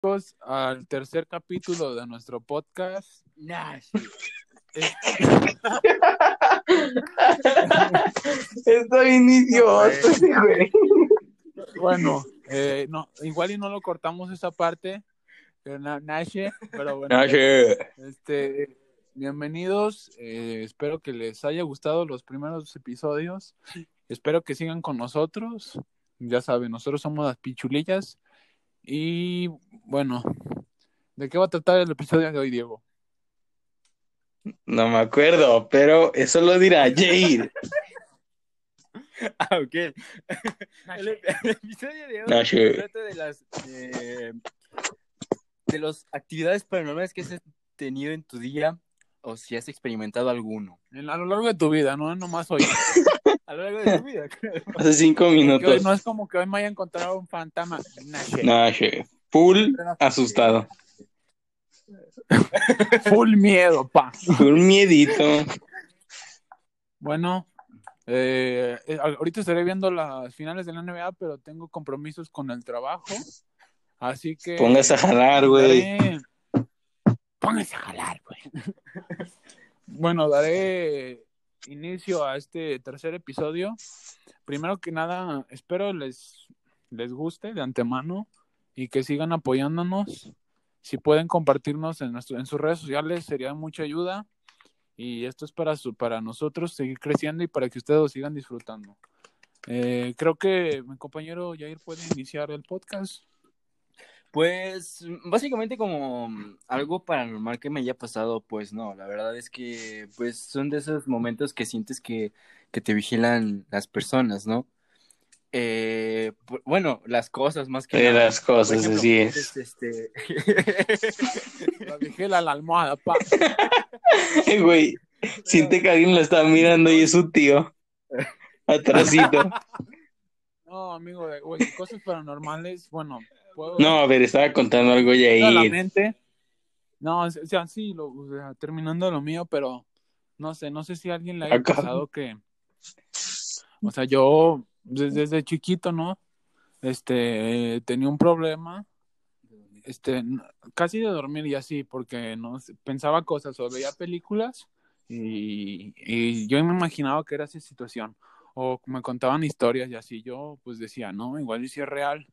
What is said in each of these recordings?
chicos al tercer capítulo de nuestro podcast. Nash. Estoy idiota, sí, güey. Bueno, eh, no, igual y no lo cortamos esa parte, eh, na- Nashe, pero bueno, Nache. este, bienvenidos, eh, espero que les haya gustado los primeros episodios, espero que sigan con nosotros, ya saben, nosotros somos las pichulillas y bueno, ¿de qué va a tratar el episodio de hoy, Diego? No me acuerdo, pero eso lo dirá Jair. Ah, ok. El, el episodio de hoy trata de las eh, de las actividades paranormales que has tenido en tu día o si has experimentado alguno. En- a lo largo de tu vida, no nomás hoy. A lo largo de tu vida, claro. Hace cinco hoy minutos. no es como que hoy me haya encontrado un fantasma. Nashe. Nache. Full asustado. Full miedo, pa. Full miedito. Bueno, eh, eh, ahorita estaré viendo las finales de la NBA, pero tengo compromisos con el trabajo. Así que. Póngase a jalar, güey. daré- Póngase a jalar, güey. bueno, daré inicio a este tercer episodio. Primero que nada, espero les, les guste de antemano y que sigan apoyándonos. Si pueden compartirnos en, nuestro- en sus redes sociales, sería mucha ayuda. Y esto es para, su, para nosotros seguir creciendo y para que ustedes lo sigan disfrutando. Eh, creo que mi compañero Jair puede iniciar el podcast. Pues básicamente como algo paranormal que me haya pasado, pues no, la verdad es que pues son de esos momentos que sientes que, que te vigilan las personas, ¿no? Eh, bueno, las cosas más que De nada. las cosas, ejemplo, así es. es, este... La vigila a la almohada, pa. Güey, siente que alguien lo está mirando y es su tío. Atrasito. No, amigo, de- güey, cosas paranormales, bueno, puedo... No, a ver, estaba contando algo a la Jair. mente. No, o sea, sí, lo, o sea, terminando lo mío, pero no sé, no sé si a alguien le haya pasado que, o sea, yo desde, desde chiquito, ¿no? Este, eh, tenía un problema, este, casi de dormir y así, porque no pensaba cosas o veía películas y, y yo me imaginaba que era esa situación, o me contaban historias y así, yo pues decía, no, igual y si es real.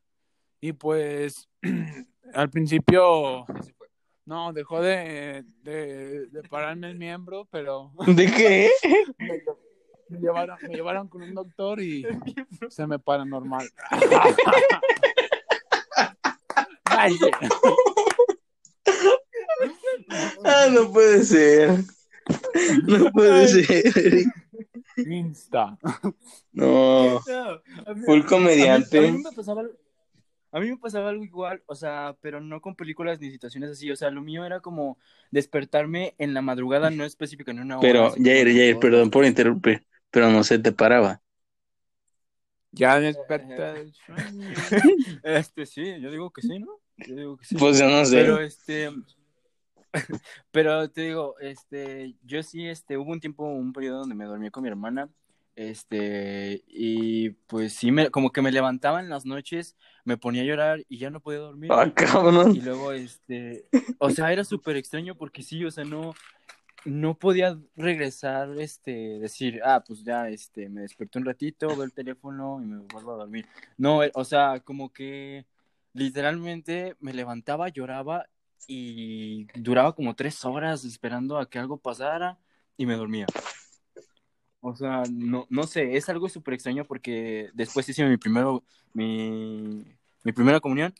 Y pues al principio no, dejó de, de, de pararme el miembro, pero ¿De qué? me, me llevaron, me llevaron con un doctor y se me para normal. Ah, no puede ser. No puede ser. Insta. No. Full A mí, a comediante. mí me pasaba, a mí me pasaba algo igual, o sea, pero no con películas ni situaciones así, o sea, lo mío era como despertarme en la madrugada, no específico en una hora. Pero, Jair, Jair, perdón por interrumpir, pero no se te paraba. Ya desperté del sueño. Este, sí, yo digo que sí, ¿no? Yo digo que sí. Pues yo no sé. Pero este, pero te digo, este, yo sí, este, hubo un tiempo, un periodo donde me dormí con mi hermana, este, y pues sí, me, como que me levantaba en las noches, me ponía a llorar y ya no podía dormir. Ah, cabrón. Y luego, este, o sea, era súper extraño porque sí, o sea, no, no podía regresar, este, decir, ah, pues ya, este, me desperté un ratito, veo el teléfono y me vuelvo a dormir. No, eh, o sea, como que literalmente me levantaba, lloraba y duraba como tres horas esperando a que algo pasara y me dormía. O sea, no, no sé, es algo súper extraño porque después hice mi primero, mi, mi primera comunión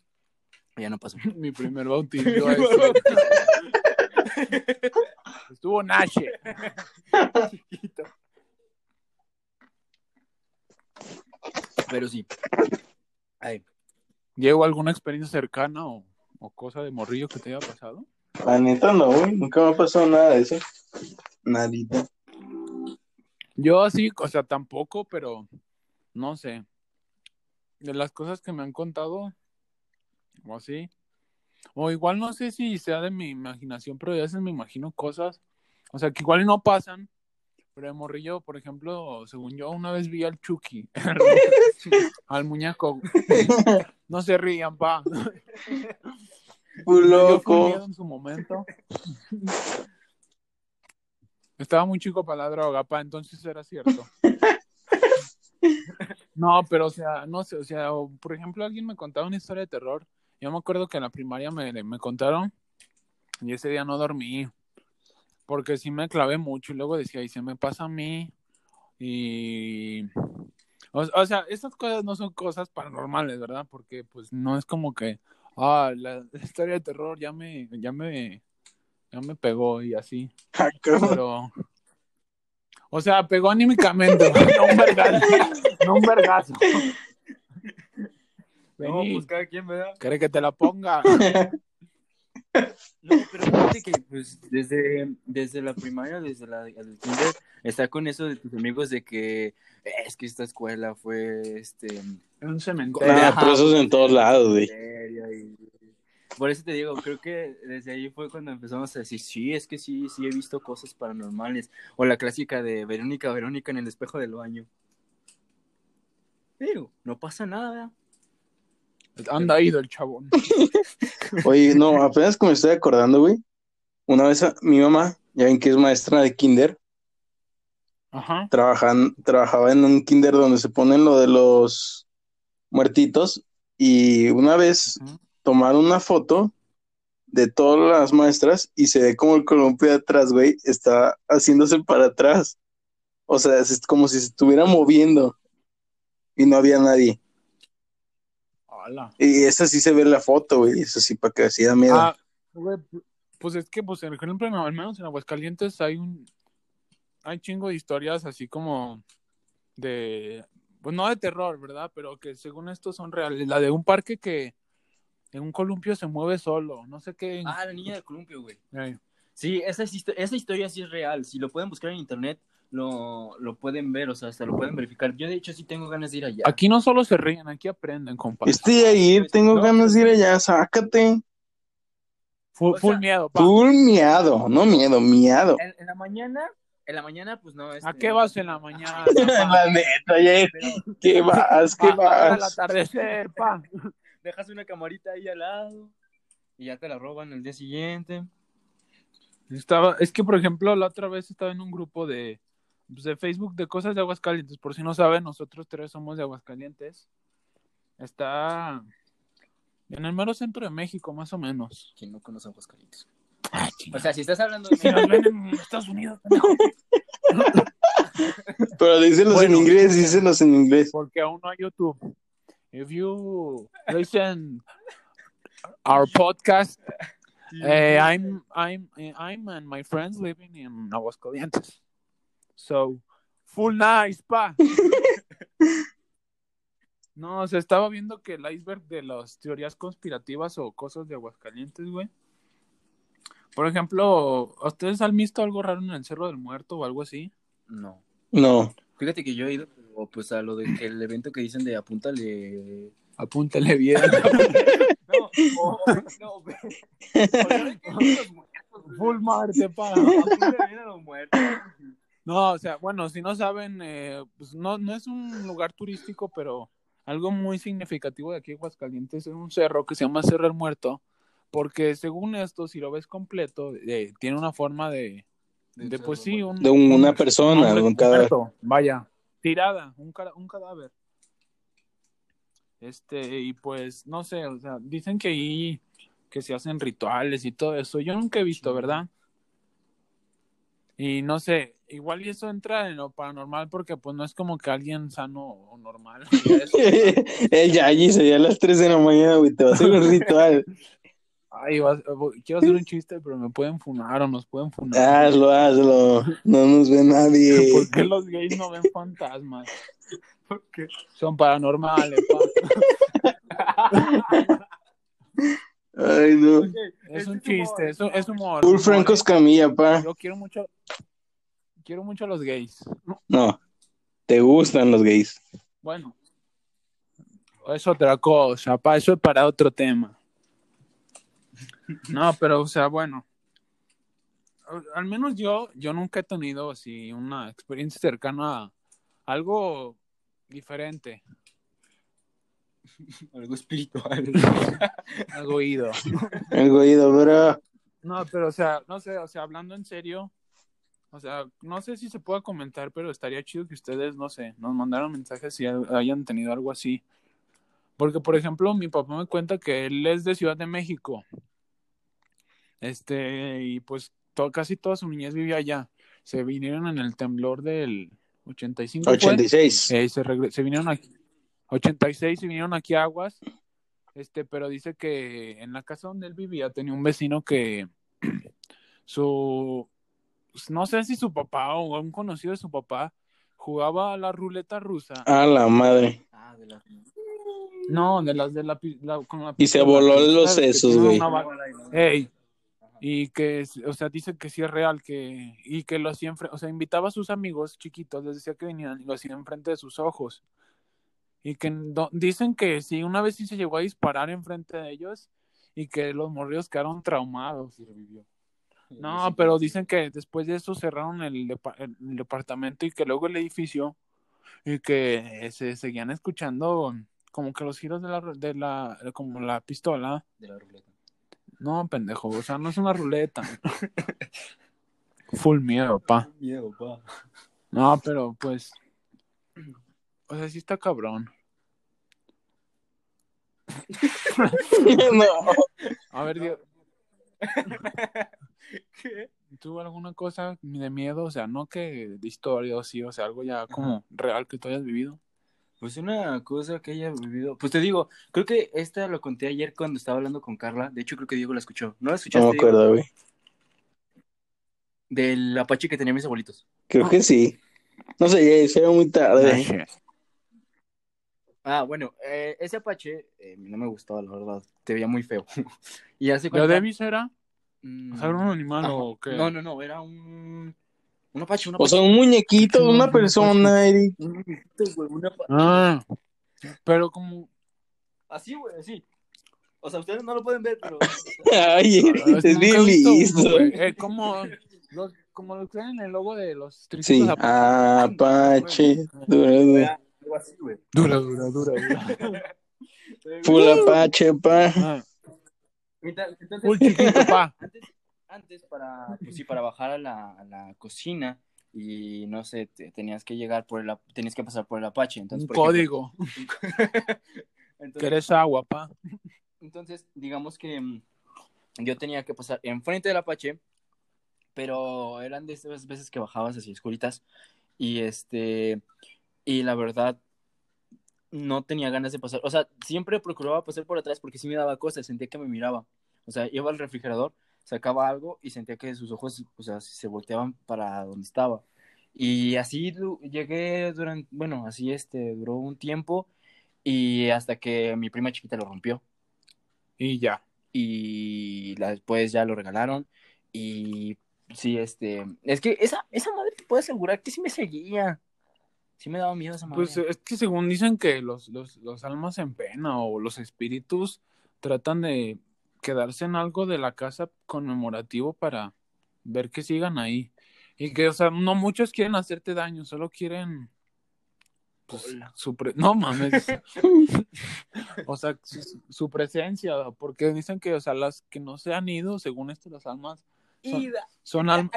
y ya no pasó. Mi primer bautismo. Estuvo Nashe. chiquito. Pero sí. Ay, ¿Llegó alguna experiencia cercana o, o cosa de morrillo que te haya pasado? La neta no, güey. Nunca me ha pasado nada de eso. Nadita. Yo así, o sea, tampoco, pero no sé. De las cosas que me han contado, o así. O igual no sé si sea de mi imaginación, pero a veces me imagino cosas, o sea, que igual no pasan. Pero de morrillo, por ejemplo, según yo, una vez vi al Chucky, al muñeco. No se rían, pa. loco. miedo en su momento. Estaba muy chico para la droga, pa, entonces era cierto. No, pero o sea, no sé, o sea, o, por ejemplo, alguien me contaba una historia de terror. Yo me acuerdo que en la primaria me, me contaron y ese día no dormí porque sí me clavé mucho y luego decía, y se me pasa a mí y... O, o sea, esas cosas no son cosas paranormales, ¿verdad? Porque pues no es como que, ah, la, la historia de terror ya me, ya me, ya me pegó y así. Ah. Pero, o sea, pegó anímicamente, no un vergazo, no un vergazo. No, pues cada quien, ¿verdad? ¿quiere que te la ponga? No, pero fíjate que pues desde, desde la primaria, desde la del kinder, está con eso de tus amigos de que "Eh, es que esta escuela fue este un cementerio. Ah, pero eso es en todos lados, güey. y- Por eso te digo, creo que desde ahí fue cuando empezamos a decir, sí, es que sí, sí he visto cosas paranormales. O la clásica de Verónica, Verónica en el espejo del baño. Digo, no pasa nada. Anda ido el chabón. Oye, no, apenas que me estoy acordando, güey. Una vez a- mi mamá, ya ven que es maestra de kinder, Ajá. trabajan, trabajaba en un kinder donde se ponen lo de los muertitos y una vez. Tomaron una foto de todas las maestras y se ve como el columpio de atrás, güey, está haciéndose para atrás. O sea, es como si se estuviera moviendo y no había nadie. Hola. Y esa sí se ve en la foto, güey, eso sí, para que así da miedo. Ah, güey, pues es que, pues, por ejemplo, al menos en Aguascalientes hay un, hay chingo de historias así como de, pues no de terror, ¿verdad? Pero que según esto son reales. La de un parque que en un columpio se mueve solo, no sé qué. Ah, la niña del columpio, güey. Ey. Sí, esa, esa historia sí es real. Si lo pueden buscar en internet, lo, lo pueden ver, o sea, hasta lo pueden verificar. Yo, de hecho, sí tengo ganas de ir allá. Aquí no solo se ríen, aquí aprenden, compadre. Estoy a ir, tengo No, ganas de ir allá, sácate. Full, o full miedo, pa. Full miado, no miedo, miado. En, en la mañana, en la mañana, pues no. ¿A este, qué vas en la mañana? La neta, ¿qué vas? ¿Qué Pa? Para el vas? atardecer, pa. Dejas una camarita ahí al lado y ya te la roban el día siguiente. Estaba, es que por ejemplo, la otra vez estaba en un grupo de, pues, de Facebook de cosas de Aguascalientes. Por si no saben, nosotros tres somos de Aguascalientes. Está en el mero centro de México, más o menos. ¿Quién no conoce Aguascalientes? O sea, si estás hablando de Si nos México, ven en Estados Unidos. Pero díselos Bueno. en inglés, díselos en inglés. porque aún no hay YouTube. If you listen our podcast, eh, I'm I'm I'm and my friends living in Aguascalientes. So full nice, pa. No, se estaba viendo que el iceberg de las teorías conspirativas o cosas de Aguascalientes, güey. Por ejemplo, ¿ustedes han visto algo raro en el Cerro del Muerto o algo así? no. No. Fíjate que yo he ido pero, pues a lo de que el evento que dicen de apúntale. Apúntale bien. No, o- o- no. Full Marte, pa. Apúntale bien a los muertos. No, o sea, bueno, si no saben, eh, pues no, no es un lugar turístico, pero algo muy significativo de aquí de Aguascalientes es un cerro que se llama Cerro el Muerto, porque según esto, si lo ves completo, eh, tiene una forma de, de pues sí, un, De una un- persona, un cadáver. muerto, vaya, tirada, un, ca- un cadáver. Este, y pues, no sé, o sea, dicen que ahí, que se hacen rituales y todo eso, yo nunca he visto. ¿verdad? Y no sé, igual y eso entra en lo paranormal porque pues no es como que alguien sano o normal. eso. El Yayi sería a las 3 de la mañana, güey, te va a hacer un ritual. Ay, vas- quiero hacer un chiste, pero me pueden funar o nos pueden funar. Hazlo, hazlo. No nos ve nadie. ¿Por qué los gays no ven fantasmas? ¿Por qué? Son paranormales, pa. Ay, no. Es un chiste, es, es humor. Full humor, Franco. Escamilla, pa. Yo quiero mucho, quiero mucho a los gays. No. Te gustan los gays. Bueno, es otra cosa, pa, eso es para otro tema. No, pero, o sea, bueno, al menos yo, yo nunca he tenido así una experiencia cercana a algo diferente. Algo espiritual. Algo oído. El oído, bro. No, pero o sea, no sé, o sea, hablando en serio, o sea, no sé si se pueda comentar, pero estaría chido que ustedes, no sé, nos mandaran mensajes si hayan tenido algo así. Porque, por ejemplo, mi papá me cuenta que él es de Ciudad de México. Este, y pues to- casi toda su niñez vivía allá. Se vinieron en el temblor del 85. fue. 86. Eh, se, se vinieron aquí, 86 se vinieron aquí a Aguas, este, pero dice que en la casa donde él vivía tenía un vecino que su, no sé si su papá o un conocido de su papá jugaba a la ruleta rusa. A la madre. Ah, de la... No, de las de la, la- con la Y se voló los sesos, güey. Ey, y que, o sea, dice que sí es real, que, y que lo hacía, o sea, invitaba a sus amigos chiquitos, les decía que vinieran y lo hacía enfrente de sus ojos. Y que dicen que sí, una vez sí se llegó a disparar enfrente de ellos y que los morridos quedaron traumados. Sí, revivió. No, pero dicen que después de eso cerraron el, depa- el departamento y que luego el edificio y que se seguían escuchando como que los giros de la, de la, como la pistola. De la ruleta. No, pendejo, o sea, no es una ruleta. Full miedo, pa. Miedo, pa. No, pero pues. O sea, sí está cabrón. no. A ver, Diego, ¿Qué? ¿tú alguna cosa de miedo? O sea, no que de historia o sí, o sea, algo ya como real que tú hayas vivido. Pues una cosa que haya vivido. Pues te digo, creo que esta lo conté ayer cuando estaba hablando con Carla. De hecho, creo que Diego la escuchó. ¿No la No escuchaste? me Diego? acuerdo, güey. Del Apache que tenía mis abuelitos. Creo que sí. No sé, ya se ve muy tarde. Ah, bueno, eh, ese Apache eh, no me gustaba, la verdad. Te veía muy feo. y hace ¿Lo cuenta. Davis era? Mm, O sea, era un animal ajá. o qué? No, no, no, era un. Un Apache, un O sea, un muñequito, una persona, Eric. Un muñequito, güey, un Apache. Ah, pero como. Así, güey, así. O sea, ustedes no lo pueden ver, pero. Ay, Eric, Ah, es bien listo. güey. Eh, como los, como los que tienen el logo de los tricitos Sí, Apache. Apache, dura, dura. Era algo así, güey. Dura, dura, dura. dura. Full Apache, pa. Ah, Entonces, full chiquito, pa. antes, antes para, pues sí, para bajar a la, a la cocina y no sé, te- tenías que llegar por el, tenías que pasar por el Apache. Entonces, Un por ejemplo, código. entonces, eres agua, pa. entonces, digamos que mm, yo tenía que pasar enfrente del Apache, pero eran de esas veces que bajabas así oscuritas y este, y la verdad no tenía ganas de pasar, o sea, siempre procuraba pasar por atrás porque sí me daba cosas, sentía que me miraba, o sea, iba al refrigerador, sacaba algo y sentía que sus ojos, o sea, se volteaban para donde estaba. Y así llegué durante, bueno, así este, duró un tiempo y hasta que mi prima chiquita lo rompió Y ya. y la- después ya lo regalaron y sí, este, es que esa, esa madre te puedo asegurar que sí me seguía, sí me daba miedo esa madre. Pues es que según dicen que los, los, los almas en pena o los espíritus tratan de quedarse en algo de la casa conmemorativo para ver que sigan ahí. Y que, o sea, no muchos quieren hacerte daño, solo quieren pues, su pre- no mames. o sea, su, su presencia, porque dicen que, o sea, las que no se han ido, según esto, las almas son, Ida, son, al-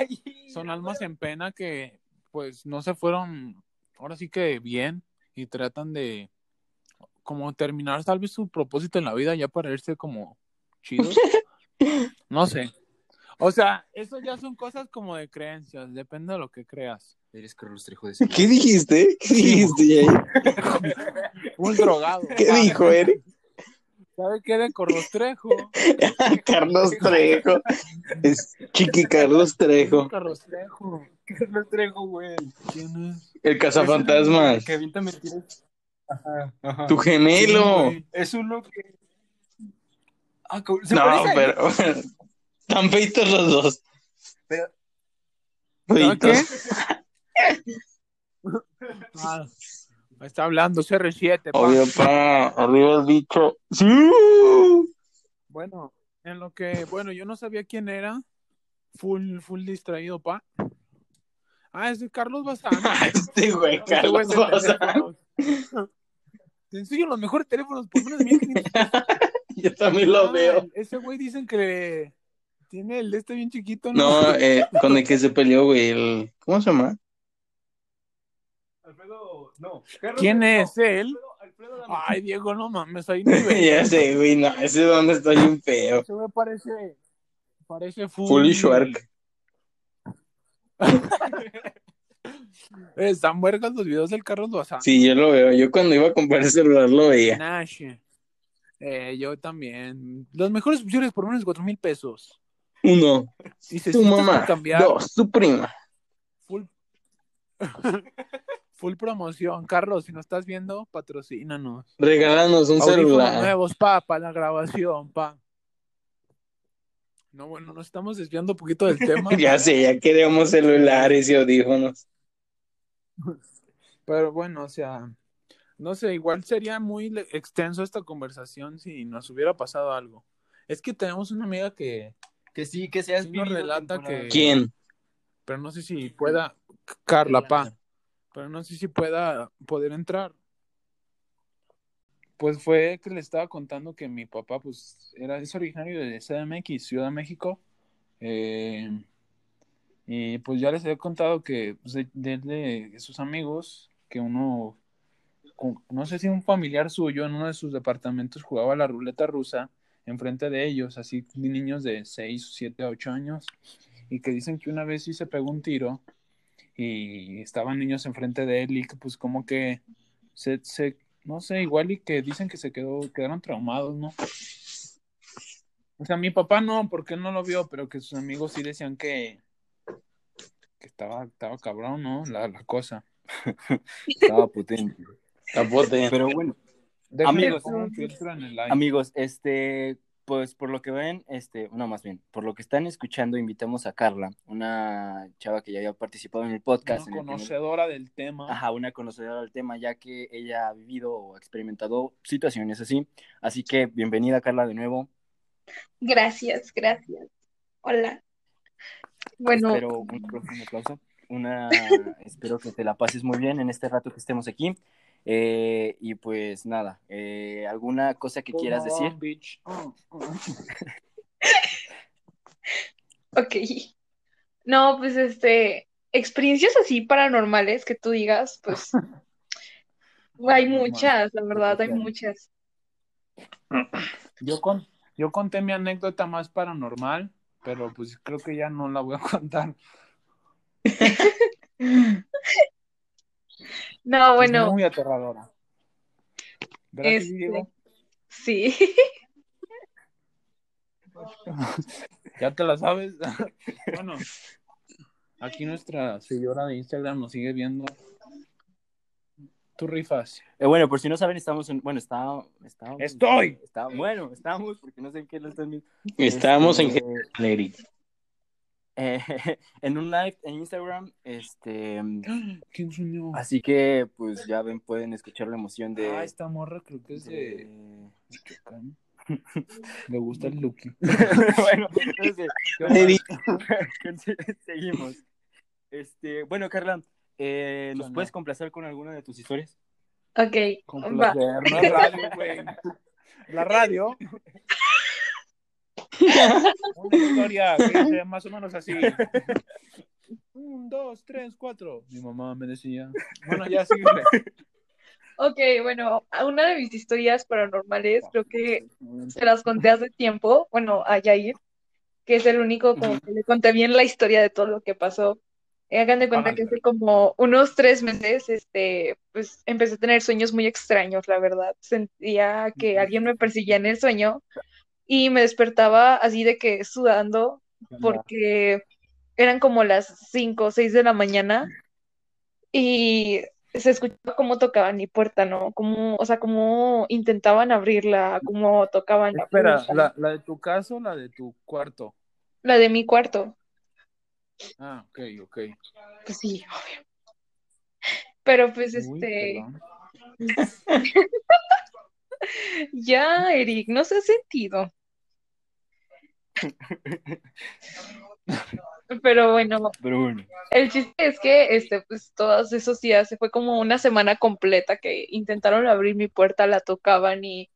almas en pena que, pues, no se fueron, ahora sí que bien, y tratan de, como terminar tal vez su propósito en la vida ya para irse como chidos. No sé. O sea, eso ya son cosas como de creencias, depende de lo que creas. Eres Carlos Trejo de ¿Qué dijiste? ¿Qué dijiste, Yair? Un drogado. ¿Qué Ah, dijo, Eric? ¿Sabe qué de Corrostrejo? Carlos Trejo. Es Chiqui Carlos Trejo. Carlos Trejo. Carlos Trejo, güey. ¿Quién es? El cazafantasmas. Que. Ajá, ajá. Tu gemelo. Es uno que. Ah, se No, parece pero. Tan feitos los dos. Pero- ¿Pero qué? Ah, está hablando CR7. pa. Obvio, pa. Arriba el bicho. ¡Sí! Bueno, en lo que, bueno, yo no sabía quién era. Full, full distraído, pa. Ah, es de Carlos Bazán. Este güey, güey Carlos Bazán. Te enseño los mejores teléfonos por menos de 1500 pesos. Yo también lo Ah, veo. Ese güey dicen que tiene el de este bien chiquito, ¿no? No, eh, con el que se peleó, güey, el... ¿Cómo se llama? Alfredo, no. Carlos, ¿Quién no. es él? Alfredo, Alfredo Dame. Ay, Diego, no mames, ahí no ya sé, güey, no, ese es donde está bien feo. Ese güey parece, parece full. Fully Shark. Eh, Están vergas los videos del Carlos Lozano. Sí, yo lo veo. Yo cuando iba a comprar el celular lo veía. Nash. Eh, yo también. Las mejores opciones por menos de cuatro mil pesos. Uno, Y se tu mamá. cambiar Dos, tu prima. full, full promoción. Carlos, si nos estás viendo, patrocínanos. Regálanos un celular. nuevos, pa, para la grabación, pa. No, bueno, nos estamos desviando un poquito del tema. Ya sé, ya queremos celulares y audífonos. Pero bueno, o sea, no sé, igual sería muy extenso esta conversación si nos hubiera pasado algo. Es que tenemos una amiga que, Que sí, que seas Sí nos relata que- ¿Quién? pero no sé si pueda, Carla, pa, pero no sé si pueda poder entrar. Pues fue que le estaba contando que mi papá, pues, era, es originario de CDMX, Ciudad de México. Eh, y pues ya les había contado que pues, de, de- de sus amigos, que uno, no sé si un familiar suyo en uno de sus departamentos jugaba la ruleta rusa enfrente de ellos, así niños de 6, 7, 8 años, y que dicen que una vez sí se pegó un tiro y estaban niños enfrente de él y que pues como que se, se no sé, igual y que dicen que se quedó, quedaron traumados, ¿no? O sea, mi papá no, porque él no lo vio, pero que sus amigos sí decían que, que estaba, estaba cabrón, ¿no? La, la cosa. Estaba potente. Capote. Pero bueno, Amigos. amigos, este, pues por lo que ven, este, no, más bien, por lo que están escuchando, invitamos a Carla, una chava que ya había participado en el podcast. Una en el primer- conocedora del tema. Ajá, una conocedora del tema, ya que ella ha vivido o experimentado situaciones así. Así que bienvenida, Carla, de nuevo. Gracias, gracias. Hola. Bueno, Espero un, un aplauso. Una, espero que te la pases muy bien en este rato que estemos aquí. Eh, y pues nada, eh, ¿alguna cosa que quieras decir? bitch. Oh, oh. ok. No, pues este, experiencias así paranormales que tú digas, pues hay muchas, la verdad, hay muchas. Yo, con, yo conté mi anécdota más paranormal, pero pues creo que ya no la voy a contar. No, Es bueno, muy aterradora. ¿Verdad que sí, Este- Diego? sí. ¿Ya te la sabes? bueno, aquí nuestra seguidora de Instagram nos sigue viendo. Tú rifas. Eh, bueno, por si no saben, estamos en. Bueno, está. está ¡Estoy! está- bueno, estamos, porque no sé en qué lo están viendo. Estábamos en Este, eh, en un live en Instagram. Este. ¿Quién soñó? Así que, pues ya ven, pueden escuchar la emoción de. Ah, esta morra creo que es de de-. Le gusta el Lucky. bueno, entonces, seguimos. Este, bueno, Carla, eh, ¿nos puedes complacer con alguna de tus historias? Ok, Con va. placer, no es radio, güey. La radio. Una historia que más o menos así. Un, dos, tres, cuatro. Mi mamá me decía. Bueno, ya sigue. Ok, bueno, una de mis historias paranormales, creo que se las conté hace tiempo, bueno, a Yair, que es el único como que le conté bien la historia de todo lo que pasó. Eh, hagan de cuenta que hace como unos tres meses, este, pues empecé a tener sueños muy extraños, la verdad. Sentía que alguien me perseguía en el sueño y me despertaba así de que sudando porque eran como las 5 o 6 de la mañana y se escuchaba cómo tocaban mi puerta, ¿no? Como, o sea, cómo intentaban abrirla, cómo tocaban la Espera, puerta. la, la de tu caso o la de tu cuarto. La de mi cuarto, Ah, ok, ok. pues sí, obvio. Pero pues Uy, este, ya, Eric, no se ha sentido. Pero bueno, Pero bueno. el chiste es que este, pues todos esos días se fue como una semana completa que intentaron abrir mi puerta, la tocaban y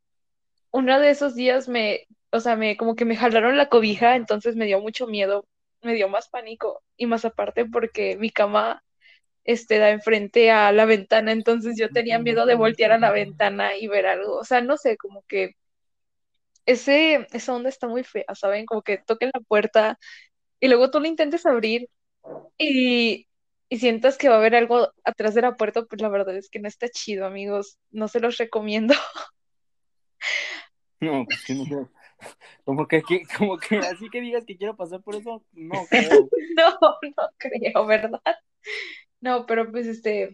uno de esos días me, o sea, me como que me jalaron la cobija, entonces me dio mucho miedo, me dio más pánico y más aparte porque mi cama este da enfrente a la ventana, entonces yo tenía miedo de voltear a la ventana y ver algo, o sea, no sé, como que ese, esa onda está muy fea, ¿saben? Como que toquen la puerta y luego tú la intentes abrir y, y sientas que va a haber algo atrás de la puerta, pues la verdad es que no está chido, amigos, no se los recomiendo. No, pues que no. Como que, como que así que digas que quiero pasar por eso, no creo. No, no creo, ¿verdad? No, pero pues este,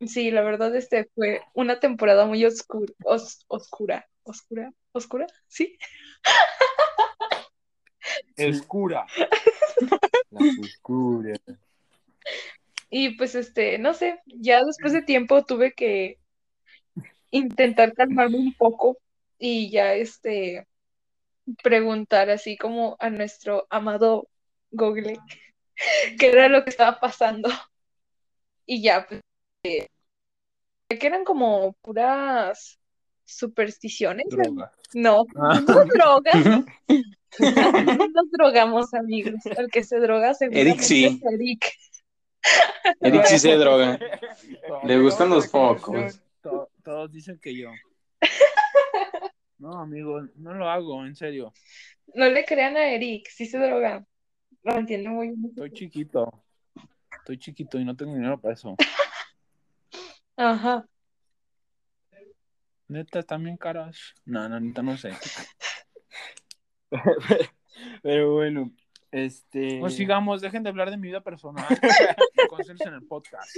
sí, la verdad este fue una temporada muy oscura, oscura, oscura, oscura, sí. Escura. La oscura. Y pues este, no sé, ya después de tiempo tuve que intentar calmarme un poco y ya este preguntar así como a nuestro amado Google qué era lo que estaba pasando. Y ya, pues, eh, que eran como puras supersticiones. Droga. No, Ah. no drogas. No nos drogamos, amigos. El que se droga seguramente Eric sí. es Eric. Eric sí se droga. Le gustan los focos. To- Todos dicen que yo. No, amigo, no lo hago, en serio. No le crean a Eric, sí se droga. Lo entiendo muy bien. Estoy chiquito. Estoy chiquito y no tengo dinero para eso. Ajá. Neta, están bien caras. No, no, neta, no sé. Pero bueno, este. Pues sigamos, dejen de hablar de mi vida personal. Concéntrense en el podcast.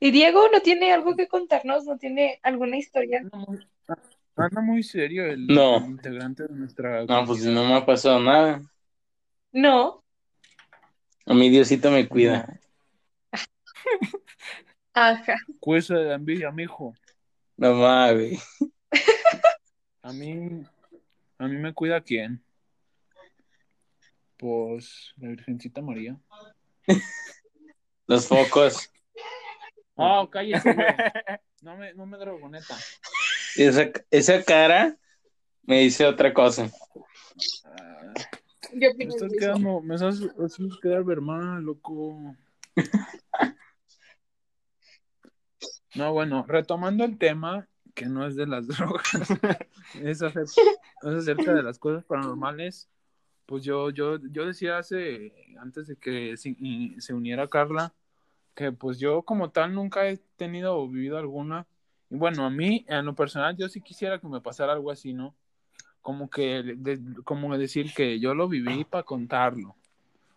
Y Diego no tiene algo que contarnos, no tiene alguna historia. Anda muy, anda muy serio el, No. el integrante de nuestra. No, pues no me ha pasado nada. No. A mi Diosito me cuida. Ajá. Cuesta de la envidia, mijo. No mames. A mí, a mí me cuida quién. Pues la Virgencita María. Los focos. Ah, cállese, güey. No me, no me drogo, neta. Esa, esa cara me dice otra cosa. Ah, Yo me estás quedando, me estás haciendo quedar ver mal, loco. No, bueno, retomando el tema, que no es de las drogas, es acerca, es acerca de las cosas paranormales. Pues yo, yo, yo decía hace, antes de que se, uniera Carla, que pues yo como tal nunca he tenido o vivido alguna. Y bueno, a mí, en lo personal, yo sí quisiera que me pasara algo así, ¿no? Como que, de- como decir que yo lo viví para contarlo.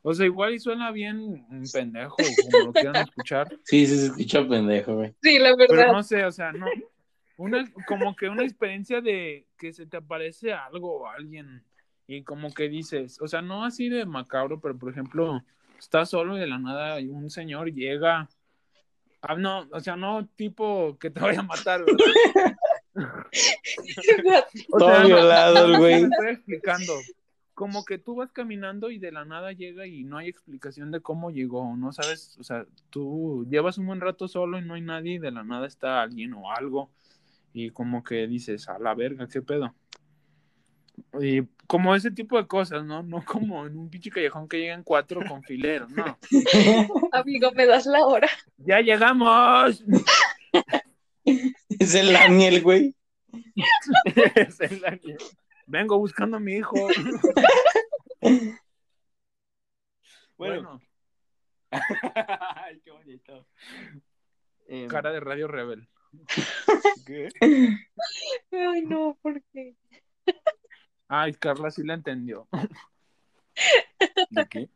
O sea, igual y suena bien un pendejo, como lo quieran escuchar. Sí, sí se escucha pendejo, güey. Sí, la Pero verdad. no sé, o sea, no. Una, como que una experiencia de que se te aparece algo o alguien y como que dices, o sea, no así de macabro, pero por ejemplo, estás solo y de la nada y un señor llega. Ah, no, o sea, no tipo que te vaya a matar, Todo violado el güey. me estoy explicando. Como que tú vas caminando y de la nada llega y no hay explicación de cómo llegó, no sabes, o sea, tú llevas un buen rato solo y no hay nadie y de la nada está alguien o algo y como que dices, a la verga, qué pedo. Y como ese tipo de cosas, ¿no? No como en un pinche callejón que llegan cuatro con filero, no. Amigo, ¿me das la hora? ¡Ya llegamos! Es el Daniel, güey. Es el ángel. Vengo buscando a mi hijo. Bueno. Bueno, Ay, qué bonito. Em, cara de Radio Rebel. ¿qué? Ay, no, ¿por qué? Ay, Carla sí la entendió. ¿De qué?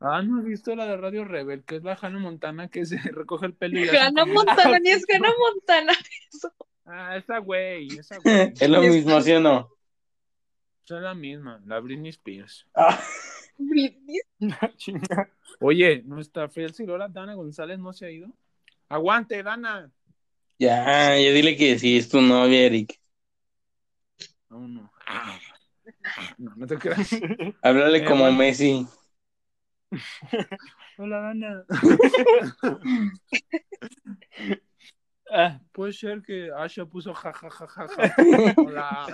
Ah, ¿no has visto la de Radio Rebel? Que es la Hannah Montana que se recoge el pelo y como- Montana, ni es Gana Montana. Ah, esa güey, esa güey. Es lo mismo, ¿sí o no? Es la misma, la Britney Spears. Ah, Britney. Chinga. Oye, nuestra fiel seguidora Dana González no se ha ido. Aguante, Dana. ya, ya dile que sí, es tu novia, Eric. No, no. Ah, No, no te creas. Háblale Eh, como bueno. Messi. Hola, Dana. Ah, Puede ser que Asha puso ja, ja, ja, ja, ja. Hola.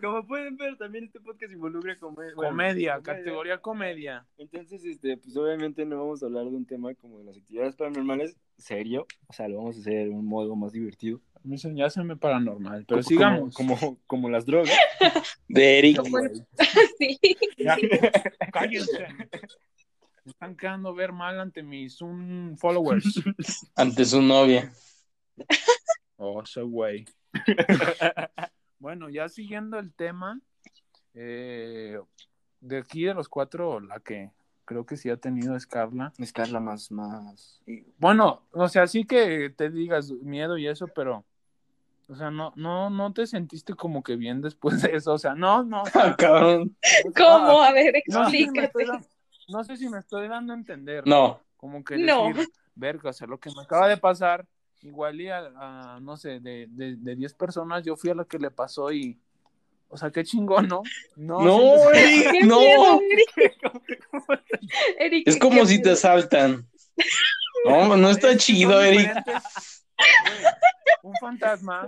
Como pueden ver, también este podcast involucra come- bueno, Comedia, categoría comedia. Entonces, este, pues obviamente no vamos a hablar de un tema como de las actividades paranormales serio, o sea, lo vamos a hacer de un modo más divertido. A mí ya se me paranormal, pero Como- sigamos. Como, como, como las drogas. De Eric. Sí. Ya, cállense. Me están quedando ver mal ante mis un followers. Ante su novia. Oh, ese güey. Bueno, ya siguiendo el tema, eh, de aquí de los cuatro, la que creo que sí ha tenido es Carla. Es Carla más, más. Y, bueno, o sea, sí que te digas miedo y eso, pero, o sea, no, no, no te sentiste como que bien después de eso, o sea, no, no. o sea, Ah, cabrón. ¿Cómo? A ver, no, sé si me explícate. no sé si me estoy dando a entender. No. Como que No. decir, verga, o sea, lo que me acaba de pasar, igual y a, a, no sé, de, de, de 10 personas, yo fui a la que le pasó y, o sea, qué chingón, ¿no? No, No, Eric, ¡Qué no. miedo, Eric! Eric, Es como si te asaltan. No, no está chido, Eric. un fantasma.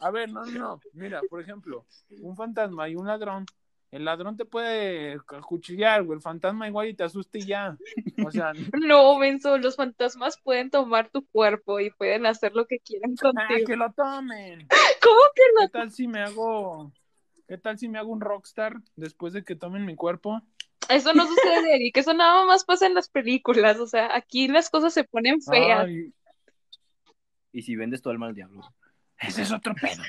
A ver, no, no, no. Mira, por ejemplo, un fantasma y un ladrón. El ladrón te puede cuchillar, güey. El fantasma igual y te asusta y ya. O sea, No, Benzo, los fantasmas pueden tomar tu cuerpo y pueden hacer lo que quieran ah, contigo. que lo tomen. ¿Cómo que ¿Qué tal si me hago, qué tal si me hago un rockstar después de que tomen mi cuerpo? Eso no sucede, Eric, eso nada más pasa en las películas, o sea, aquí las cosas se ponen feas. Ay, Y si vendes tu alma al diablo. ese es otro pedo.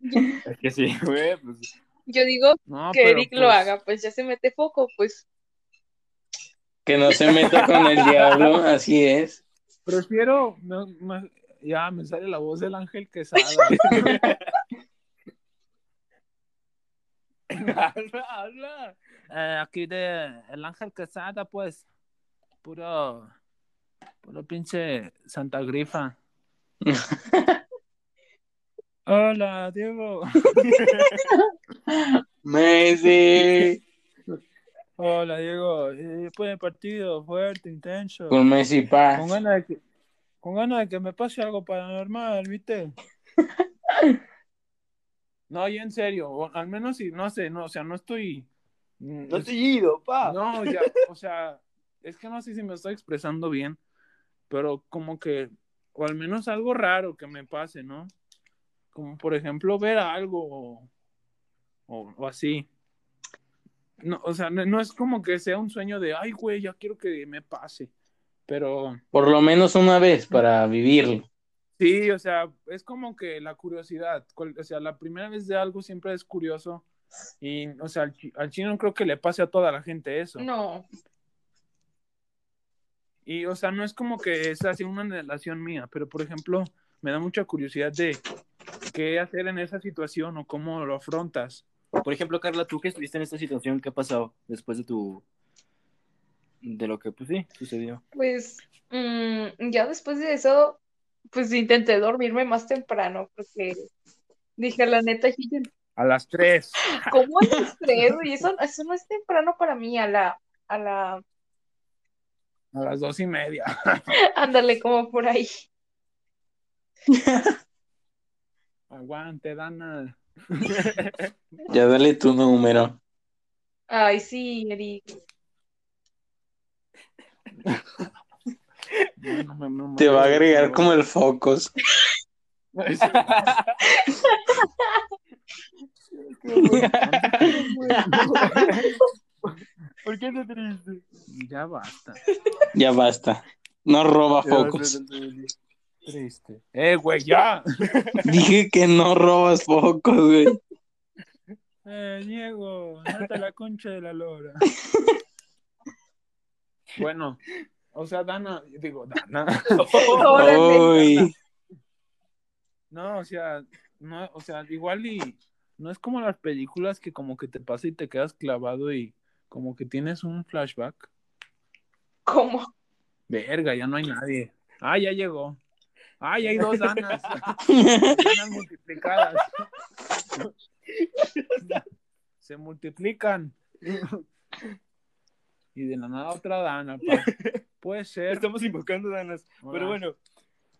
Es que sí, güey, pues. Yo digo No, que Eric lo pues, haga, pues ya se mete foco, pues Que no se meta con el diablo, así es. Prefiero, ya me sale la voz del ángel quesada. habla, habla. Eh, aquí de el ángel quesada, pues, puro, puro pinche Santa Grifa. Hola, Diego. Messi. Hola, Diego. Eh, Después del partido, fuerte, intenso. Con Messi Paz. Con ganas de que, con ganas de que me pase algo paranormal, ¿viste? No, yo en serio, o al menos si, no sé, no, o sea, no estoy... mm, No he ido, pa. No, ya, o sea, es que no sé si me estoy expresando bien, pero como que, o al menos algo raro que me pase, ¿no? Como por ejemplo ver algo o, así. No, o sea, no, no es como que sea un sueño de, ay, güey, ya quiero que me pase, pero Por lo menos una vez para vivirlo. sí, o sea, es como que la curiosidad, cual- o sea, la primera vez de algo siempre es curioso y, o sea, al, al chino creo que le pase a toda la gente eso. no. Y, o sea, no es como que es así una relación mía, pero por ejemplo, me da mucha curiosidad de qué hacer en esa situación o cómo lo afrontas. Por ejemplo, Carla, tú que estuviste en esta situación, ¿qué ha pasado después de tu. de lo que, pues sí, sucedió? Pues mm, ya después de eso, pues intenté dormirme más temprano, porque dije, la neta, A las tres. ¿cómo a las tres? Y eso, eso no es temprano para mí, a la, a la, A las dos y media. ándale, como por ahí. Aguante, Dana. Ya dale tu número. Ay, sí, Eric. No, no me- no me- Te va a agregar como el Focus. ¿Por qué te triste? Ya basta. Ya basta. No roba focos. Triste. Eh, güey, ya. Dije que no robas focos, güey. Eh, Diego, nata la concha de la lora. Bueno, o sea, Dana, digo, Dana. Uy. No, o sea, no, o sea, igual y no es como las películas que como que te pasa y te quedas clavado y como que tienes un flashback. ¿Cómo? Verga, ya no hay nadie. Ah, ya llegó. Ah, ya hay dos danas. danas multiplicadas. multiplican. y de la nada otra dana. pa. Puede ser. Estamos invocando danas. Pero bueno,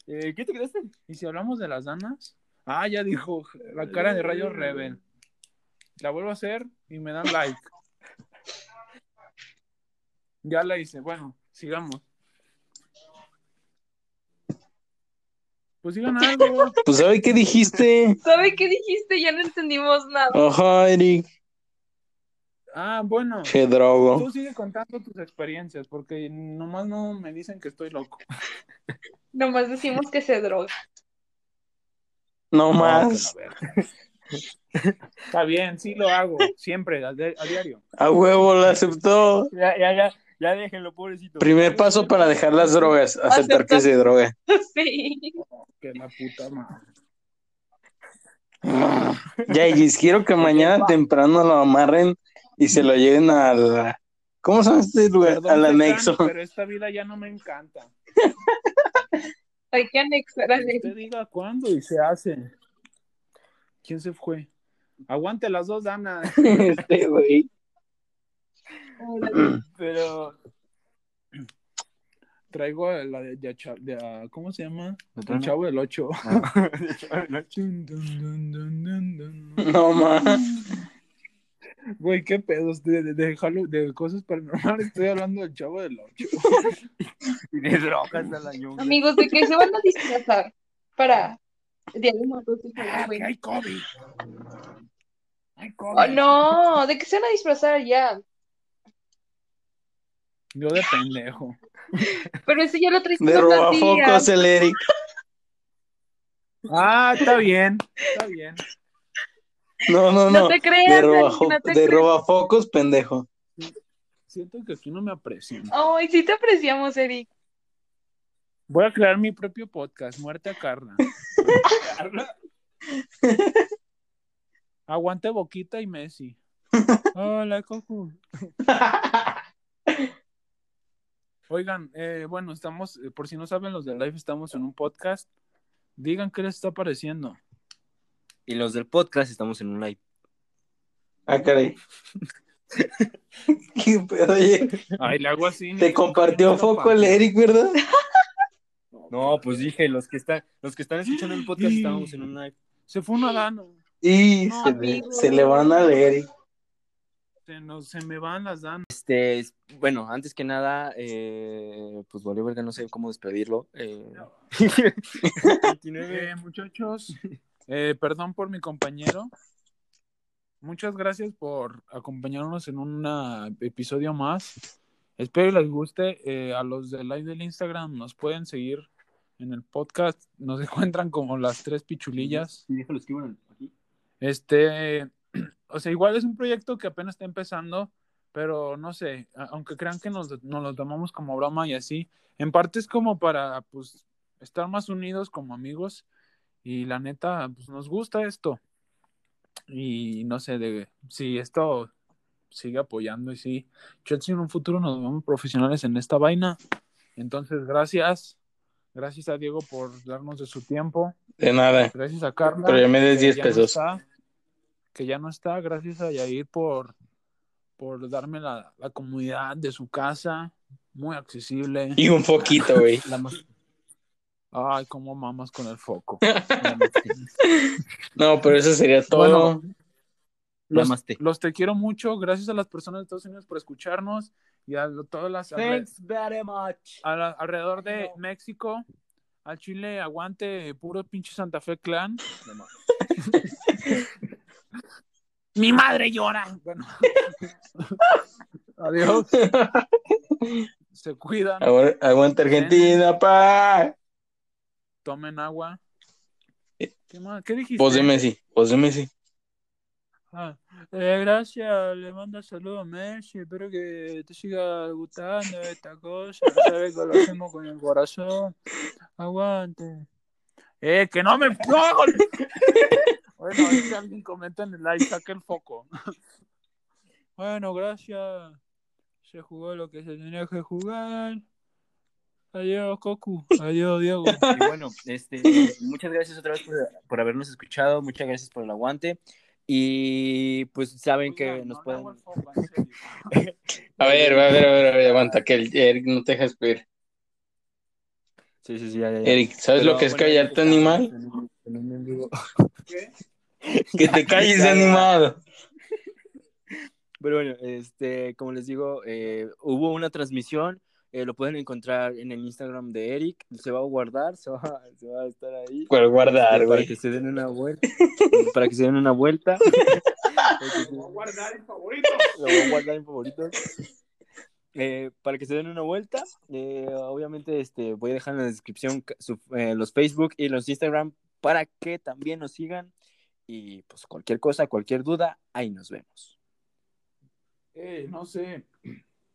eh, ¿qué te quedaste? ¿Y si hablamos de las danas? Ah, ya dijo la cara de Rayo Rebel. La vuelvo a hacer y me dan like. Ya la hice. Bueno, sigamos. Pues digan algo. Pues, ¿sabe qué dijiste? ¿Sabe qué dijiste? Ya no entendimos nada. Ajá, Eric. Ah, bueno. Qué drogo. Tú sigue contando tus experiencias, porque nomás no me dicen que estoy loco. Nomás decimos que se droga. No No, más. Está bien, sí lo hago, siempre, a, di- a diario. A huevo lo aceptó. Ya, ya, ya, ya déjenlo, pobrecito. Primer paso para dejar las drogas, aceptar que se droga. Sí. Que la puta madre. Yayis, quiero que mañana temprano lo amarren y se lo lleven a la... ¿Cómo se llama este lugar? Perdón, Al anexo. Pero esta vida ya no me encanta. Hay que anexar a Que usted diga cuándo y se hace. ¿Quién se fue? Aguante las dos, Dana. Este güey. Pero. Traigo la de, de- de- de- ¿cómo se llama? ¿De El chavo del 8. No. No más. Güey, qué pedos de, de, de, de cosas paranormales. Estoy hablando del chavo del 8. Y de drogas a la ñonga. Amigos, ¿de qué se van a disfrazar para Día de Muertos Halloween? Hay COVID. Hay COVID. Oh, no, ¿de qué se van a disfrazar ya? Yo de pendejo. Pero ese ya lo traes De robafocos el Eric. Ah, está bien. Está bien. No, no, No no. te creas, De, robajo- no te de creas. robafocos, pendejo. Siento que aquí no me aprecian. Ay, sí te apreciamos, Eric. Voy a crear mi propio podcast, Muerte a Carla. Aguante Boquita y Messi. Hola, Coco. Oigan, eh, bueno, estamos, eh, por si no saben los de live, estamos en un podcast. Digan qué les está pareciendo. Y los del podcast estamos en un live. Ah, caray. ¿Qué pedo, oye? Ay, le hago así. Te compartió foco el Eric, ¿verdad? No, pues dije, los que están, los que están escuchando el podcast estábamos en un live. Se fue una dano. Y No, se, le, se le van al Eric. Se, nos, se me van las danas. Este, es- bueno, antes que nada, eh, pues verga, no sé cómo despedirlo. Eh... 29. Eh, muchachos, eh, perdón por mi compañero. Muchas gracias por acompañarnos en un episodio más. Espero les guste. Eh, a los de live del Instagram nos pueden seguir en el podcast. Nos encuentran como las tres pichulillas. Sí, déjalo aquí. Este, o sea, igual es un proyecto que apenas está empezando, pero no sé, aunque crean que nos, nos lo tomamos como broma y así, en parte es como para, pues, estar más unidos como amigos y la neta, pues, nos gusta esto. Y no sé, de si esto sigue apoyando y sí, chance en un futuro nos vemos profesionales en esta vaina. Entonces, gracias. Gracias a Diego por darnos de su tiempo. De nada. Gracias a Carla. Pero ya me des que 10 ya no pesos. está, que ya no está. Gracias a Yair por, por darme la, la comodidad de su casa. Muy accesible. Y un foquito, güey. Más... Ay, cómo mamas con el foco. No, pero eso sería todo. Bueno, los, Namaste. los te quiero mucho. Gracias a las personas de Estados Unidos por escucharnos y a todas las alre- very much. a la- alrededor de México. Al Chile, aguante, puro pinche Santa Fe clan. Mi madre llora. Bueno. Adiós. Se cuidan, Agu- Aguanta Argentina, pa. tomen agua. ¿Qué más? ¿Qué dijiste? Voz de Messi, voz de Messi. Ah, eh, gracias, le mando saludos a Messi, espero que te siga gustando esta cosa, sabes que lo hacemos con el corazón, aguante. Eh, que no me... ¡No! Bueno, ahí que alguien comenta en el live, saque el foco. bueno, gracias, se jugó lo que se tenía que jugar. Adiós, Cocu, adiós, Diego. Y bueno, este, muchas gracias otra vez por, por habernos escuchado, muchas gracias por el aguante. Y pues saben que nos no pueden... foco. A ver, a ver, a ver, a ver, aguanta, que el Eric no te deja esperar. Sí, sí, sí, ya, ya, ya. Eric, ¿sabes Pero, lo que es bueno, callarte, animal? en un- en un en vivo. ¿Qué? Que te calles, animado. Pero bueno, este, como les digo, eh, hubo una transmisión, eh, lo pueden encontrar en el Instagram de Eric, se va a guardar, se va, se va a estar ahí. Por guardar, este, para güey. que se den una vuelta. para que se den una vuelta. Para se- Voy a guardar el favorito. lo voy a guardar en favoritos. Eh, para que se den una vuelta, eh, obviamente este, voy a dejar en la descripción su- eh, los Facebook y los Instagram para que también nos sigan. Y pues cualquier cosa, cualquier duda, ahí nos vemos. Eh, no sé.